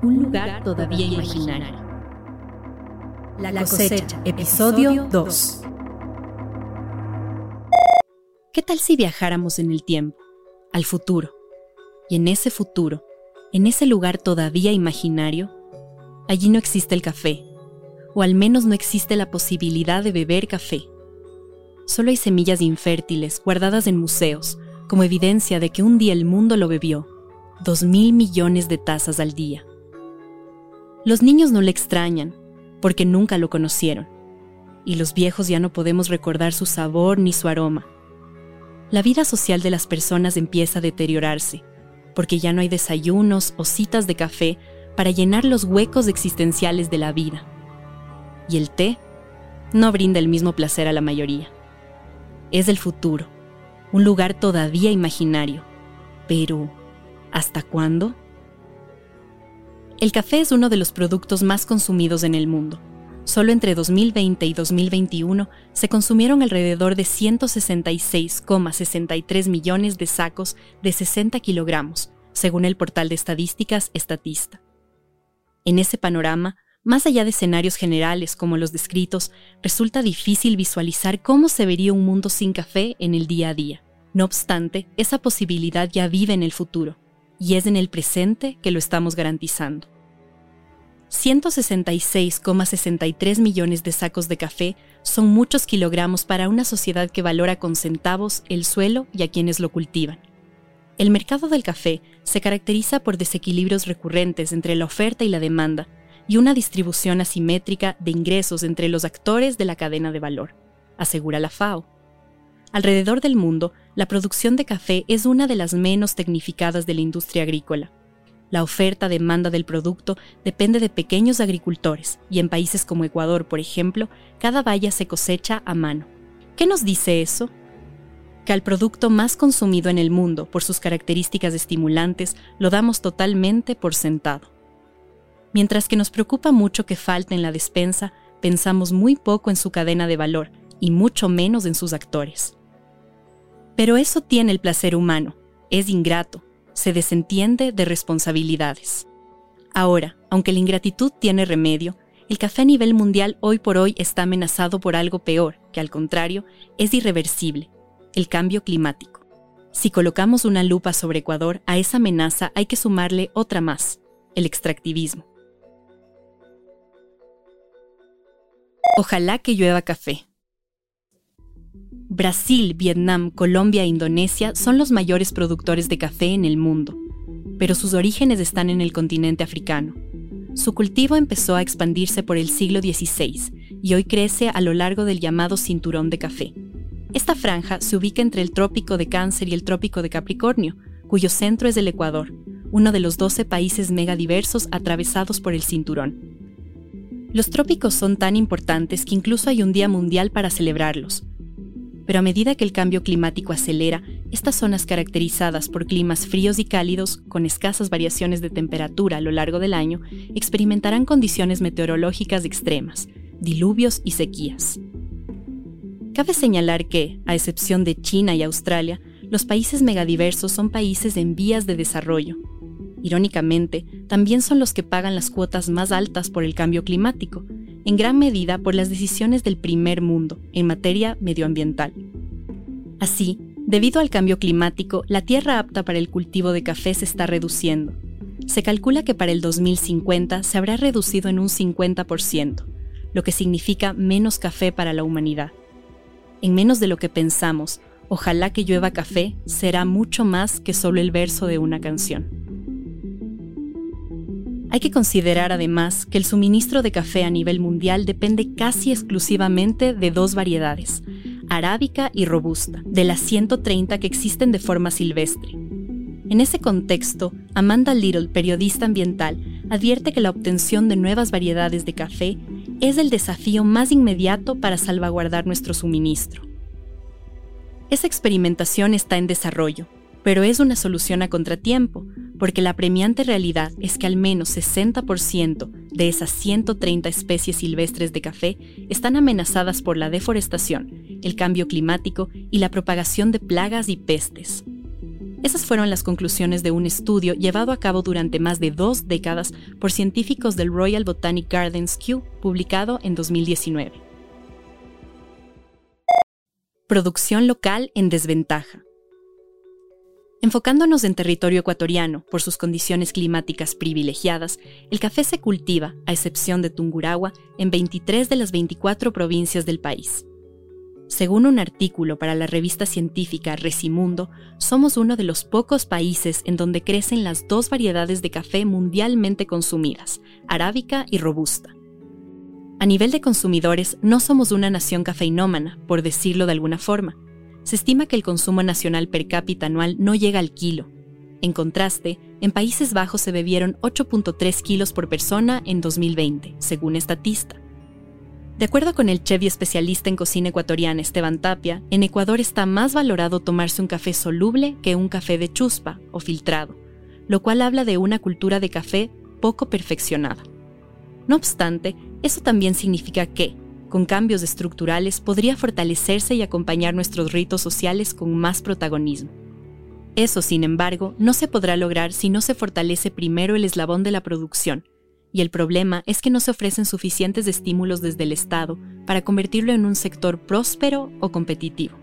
Un lugar todavía imaginario. La cosecha, episodio 2. ¿Qué tal si viajáramos en el tiempo, al futuro? Y en ese futuro, en ese lugar todavía imaginario, allí no existe el café, o al menos no existe la posibilidad de beber café. Solo hay semillas infértiles guardadas en museos, como evidencia de que un día el mundo lo bebió, dos mil millones de tazas al día. Los niños no le extrañan, porque nunca lo conocieron, y los viejos ya no podemos recordar su sabor ni su aroma. La vida social de las personas empieza a deteriorarse, porque ya no hay desayunos o citas de café para llenar los huecos existenciales de la vida. Y el té no brinda el mismo placer a la mayoría. Es el futuro, un lugar todavía imaginario, pero ¿hasta cuándo? El café es uno de los productos más consumidos en el mundo. Solo entre 2020 y 2021 se consumieron alrededor de 166,63 millones de sacos de 60 kilogramos, según el portal de estadísticas Estatista. En ese panorama, más allá de escenarios generales como los descritos, resulta difícil visualizar cómo se vería un mundo sin café en el día a día. No obstante, esa posibilidad ya vive en el futuro y es en el presente que lo estamos garantizando. 166,63 millones de sacos de café son muchos kilogramos para una sociedad que valora con centavos el suelo y a quienes lo cultivan. El mercado del café se caracteriza por desequilibrios recurrentes entre la oferta y la demanda y una distribución asimétrica de ingresos entre los actores de la cadena de valor, asegura la FAO. Alrededor del mundo, la producción de café es una de las menos tecnificadas de la industria agrícola. La oferta-demanda del producto depende de pequeños agricultores y en países como Ecuador, por ejemplo, cada valla se cosecha a mano. ¿Qué nos dice eso? Que al producto más consumido en el mundo por sus características estimulantes lo damos totalmente por sentado. Mientras que nos preocupa mucho que falte en la despensa, pensamos muy poco en su cadena de valor y mucho menos en sus actores. Pero eso tiene el placer humano, es ingrato, se desentiende de responsabilidades. Ahora, aunque la ingratitud tiene remedio, el café a nivel mundial hoy por hoy está amenazado por algo peor, que al contrario, es irreversible, el cambio climático. Si colocamos una lupa sobre Ecuador, a esa amenaza hay que sumarle otra más, el extractivismo. Ojalá que llueva café, Brasil, Vietnam, Colombia e Indonesia son los mayores productores de café en el mundo, pero sus orígenes están en el continente africano. Su cultivo empezó a expandirse por el siglo XVI y hoy crece a lo largo del llamado cinturón de café. Esta franja se ubica entre el trópico de Cáncer y el trópico de Capricornio, cuyo centro es el Ecuador, uno de los 12 países megadiversos atravesados por el cinturón. Los trópicos son tan importantes que incluso hay un día mundial para celebrarlos, pero a medida que el cambio climático acelera, estas zonas caracterizadas por climas fríos y cálidos, con escasas variaciones de temperatura a lo largo del año, experimentarán condiciones meteorológicas extremas, diluvios y sequías. Cabe señalar que, a excepción de China y Australia, los países megadiversos son países en vías de desarrollo. Irónicamente, también son los que pagan las cuotas más altas por el cambio climático, en gran medida por las decisiones del primer mundo en materia medioambiental. Así, debido al cambio climático, la tierra apta para el cultivo de café se está reduciendo. Se calcula que para el 2050 se habrá reducido en un 50%, lo que significa menos café para la humanidad. En menos de lo que pensamos, ojalá que llueva café será mucho más que solo el verso de una canción. Hay que considerar además que el suministro de café a nivel mundial depende casi exclusivamente de dos variedades, arábica y robusta, de las 130 que existen de forma silvestre. En ese contexto, Amanda Little, periodista ambiental, advierte que la obtención de nuevas variedades de café es el desafío más inmediato para salvaguardar nuestro suministro. Esa experimentación está en desarrollo, pero es una solución a contratiempo, porque la premiante realidad es que al menos 60% de esas 130 especies silvestres de café están amenazadas por la deforestación, el cambio climático y la propagación de plagas y pestes. Esas fueron las conclusiones de un estudio llevado a cabo durante más de dos décadas por científicos del Royal Botanic Gardens Kew, publicado en 2019. Producción local en desventaja. Enfocándonos en territorio ecuatoriano por sus condiciones climáticas privilegiadas, el café se cultiva, a excepción de Tungurahua, en 23 de las 24 provincias del país. Según un artículo para la revista científica Recimundo, somos uno de los pocos países en donde crecen las dos variedades de café mundialmente consumidas, arábica y robusta. A nivel de consumidores, no somos una nación cafeinómana, por decirlo de alguna forma se estima que el consumo nacional per cápita anual no llega al kilo. En contraste, en Países Bajos se bebieron 8.3 kilos por persona en 2020, según Estatista. De acuerdo con el chef y especialista en cocina ecuatoriana Esteban Tapia, en Ecuador está más valorado tomarse un café soluble que un café de chuspa o filtrado, lo cual habla de una cultura de café poco perfeccionada. No obstante, eso también significa que, con cambios estructurales, podría fortalecerse y acompañar nuestros ritos sociales con más protagonismo. Eso, sin embargo, no se podrá lograr si no se fortalece primero el eslabón de la producción, y el problema es que no se ofrecen suficientes estímulos desde el Estado para convertirlo en un sector próspero o competitivo.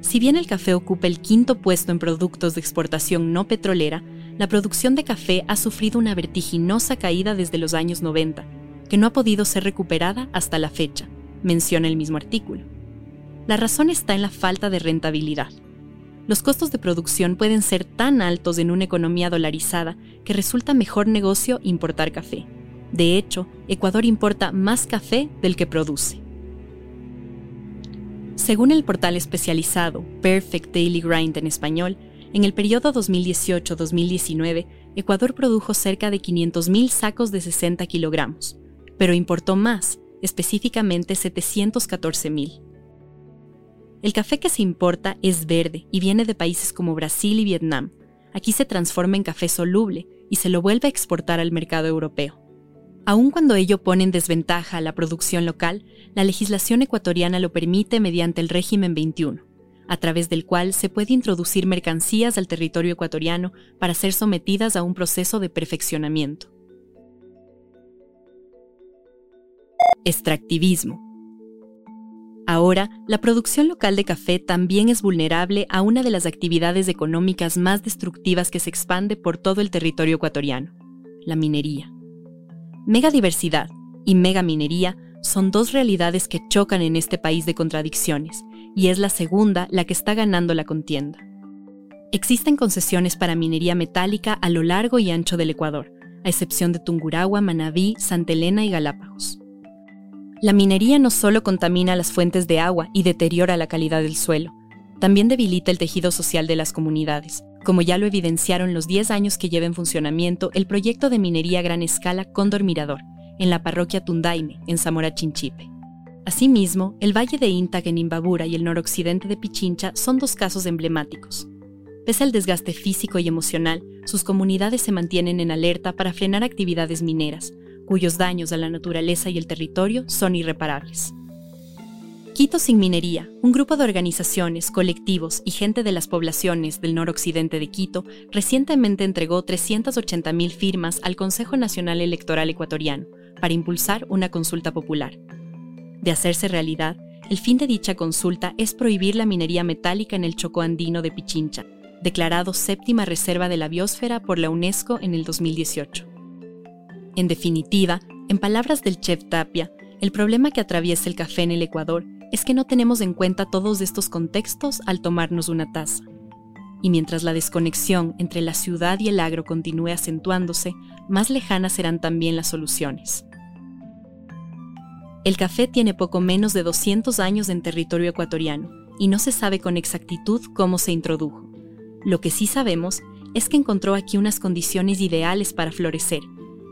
Si bien el café ocupa el quinto puesto en productos de exportación no petrolera, la producción de café ha sufrido una vertiginosa caída desde los años 90 que no ha podido ser recuperada hasta la fecha, menciona el mismo artículo. La razón está en la falta de rentabilidad. Los costos de producción pueden ser tan altos en una economía dolarizada que resulta mejor negocio importar café. De hecho, Ecuador importa más café del que produce. Según el portal especializado Perfect Daily Grind en español, en el periodo 2018-2019, Ecuador produjo cerca de 500.000 sacos de 60 kilogramos, pero importó más, específicamente 714 mil. El café que se importa es verde y viene de países como Brasil y Vietnam. Aquí se transforma en café soluble y se lo vuelve a exportar al mercado europeo. Aun cuando ello pone en desventaja a la producción local, la legislación ecuatoriana lo permite mediante el régimen 21, a través del cual se puede introducir mercancías al territorio ecuatoriano para ser sometidas a un proceso de perfeccionamiento. Extractivismo. Ahora, la producción local de café también es vulnerable a una de las actividades económicas más destructivas que se expande por todo el territorio ecuatoriano, la minería. Megadiversidad y megaminería son dos realidades que chocan en este país de contradicciones, y es la segunda la que está ganando la contienda. Existen concesiones para minería metálica a lo largo y ancho del Ecuador, a excepción de Tungurahua, Manabí, Santa Elena y Galápagos. La minería no solo contamina las fuentes de agua y deteriora la calidad del suelo, también debilita el tejido social de las comunidades, como ya lo evidenciaron los 10 años que lleva en funcionamiento el proyecto de minería a gran escala Cóndor Mirador, en la parroquia Tundaime, en Zamora Chinchipe. Asimismo, el valle de Intag en Imbabura y el noroccidente de Pichincha son dos casos emblemáticos. Pese al desgaste físico y emocional, sus comunidades se mantienen en alerta para frenar actividades mineras, cuyos daños a la naturaleza y el territorio son irreparables. Quito sin minería, un grupo de organizaciones, colectivos y gente de las poblaciones del noroccidente de Quito recientemente entregó 380.000 firmas al Consejo Nacional Electoral Ecuatoriano para impulsar una consulta popular. De hacerse realidad, el fin de dicha consulta es prohibir la minería metálica en el Chocó andino de Pichincha, declarado séptima reserva de la biosfera por la UNESCO en el 2018. En definitiva, en palabras del chef Tapia, el problema que atraviesa el café en el Ecuador es que no tenemos en cuenta todos estos contextos al tomarnos una taza. Y mientras la desconexión entre la ciudad y el agro continúe acentuándose, más lejanas serán también las soluciones. El café tiene poco menos de 200 años en territorio ecuatoriano y no se sabe con exactitud cómo se introdujo. Lo que sí sabemos es que encontró aquí unas condiciones ideales para florecer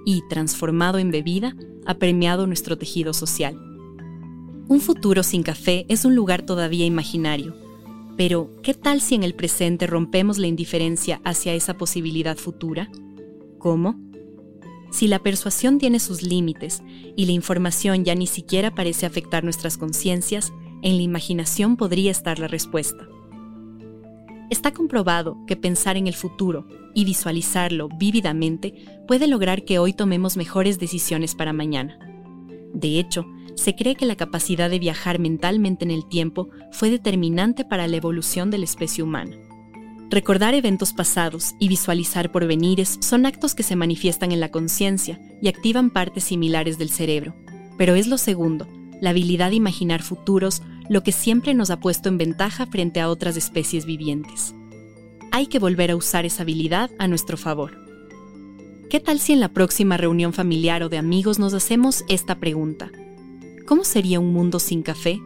y, transformado en bebida, ha premiado nuestro tejido social. Un futuro sin café es un lugar todavía imaginario, pero ¿qué tal si en el presente rompemos la indiferencia hacia esa posibilidad futura? ¿Cómo? Si la persuasión tiene sus límites y la información ya ni siquiera parece afectar nuestras conciencias, en la imaginación podría estar la respuesta. Está comprobado que pensar en el futuro y visualizarlo vívidamente puede lograr que hoy tomemos mejores decisiones para mañana. De hecho, se cree que la capacidad de viajar mentalmente en el tiempo fue determinante para la evolución de la especie humana. Recordar eventos pasados y visualizar porvenires son actos que se manifiestan en la conciencia y activan partes similares del cerebro. Pero es lo segundo, la habilidad de imaginar futuros, lo que siempre nos ha puesto en ventaja frente a otras especies vivientes. Hay que volver a usar esa habilidad a nuestro favor. ¿Qué tal si en la próxima reunión familiar o de amigos nos hacemos esta pregunta? ¿Cómo sería un mundo sin café?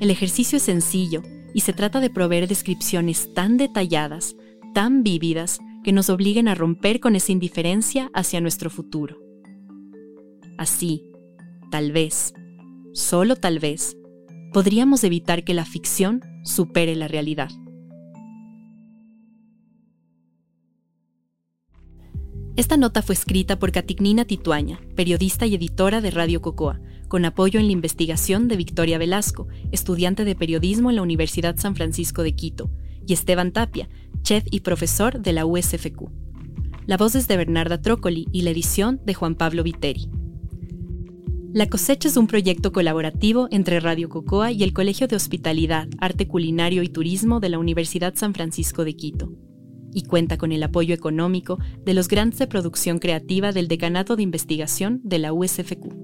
El ejercicio es sencillo y se trata de proveer descripciones tan detalladas, tan vívidas, que nos obliguen a romper con esa indiferencia hacia nuestro futuro. Así, tal vez, solo tal vez, podríamos evitar que la ficción supere la realidad. Esta nota fue escrita por Catignina Tituaña, periodista y editora de Radio Cocoa, con apoyo en la investigación de Victoria Velasco, estudiante de periodismo en la Universidad San Francisco de Quito, y Esteban Tapia, chef y profesor de la USFQ. La voz es de Bernarda Trócoli y la edición de Juan Pablo Viteri. La cosecha es un proyecto colaborativo entre Radio Cocoa y el Colegio de Hospitalidad, Arte Culinario y Turismo de la Universidad San Francisco de Quito y cuenta con el apoyo económico de los grants de producción creativa del Decanato de Investigación de la USFQ.